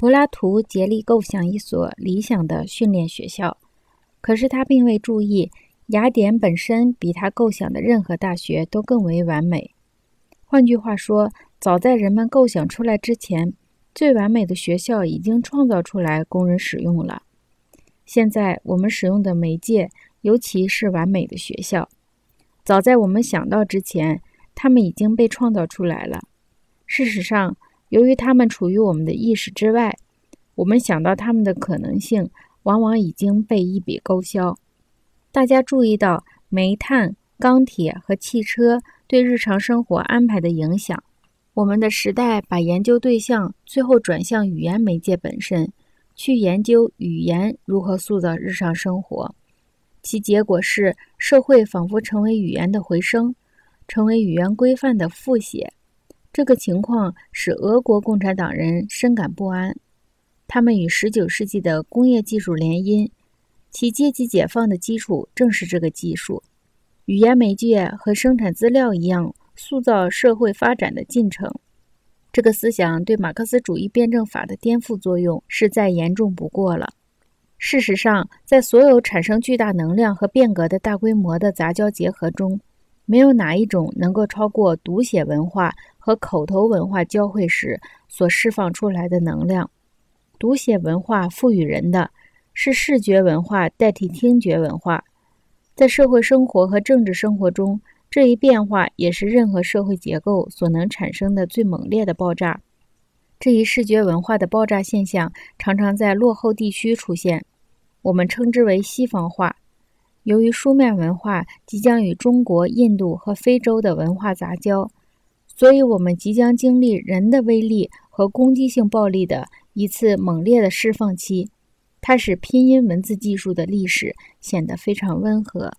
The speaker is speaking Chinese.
柏拉图竭力构想一所理想的训练学校，可是他并未注意，雅典本身比他构想的任何大学都更为完美。换句话说，早在人们构想出来之前，最完美的学校已经创造出来供人使用了。现在我们使用的媒介，尤其是完美的学校，早在我们想到之前，它们已经被创造出来了。事实上，由于他们处于我们的意识之外，我们想到他们的可能性，往往已经被一笔勾销。大家注意到煤炭、钢铁和汽车对日常生活安排的影响。我们的时代把研究对象最后转向语言媒介本身，去研究语言如何塑造日常生活。其结果是，社会仿佛成为语言的回声，成为语言规范的复写。这个情况使俄国共产党人深感不安。他们与19世纪的工业技术联姻，其阶级解放的基础正是这个技术。语言媒介和生产资料一样。塑造社会发展的进程，这个思想对马克思主义辩证法的颠覆作用是再严重不过了。事实上，在所有产生巨大能量和变革的大规模的杂交结合中，没有哪一种能够超过读写文化和口头文化交汇时所释放出来的能量。读写文化赋予人的是视觉文化代替听觉文化，在社会生活和政治生活中。这一变化也是任何社会结构所能产生的最猛烈的爆炸。这一视觉文化的爆炸现象常常在落后地区出现，我们称之为西方化。由于书面文化即将与中国、印度和非洲的文化杂交，所以我们即将经历人的威力和攻击性暴力的一次猛烈的释放期。它使拼音文字技术的历史显得非常温和。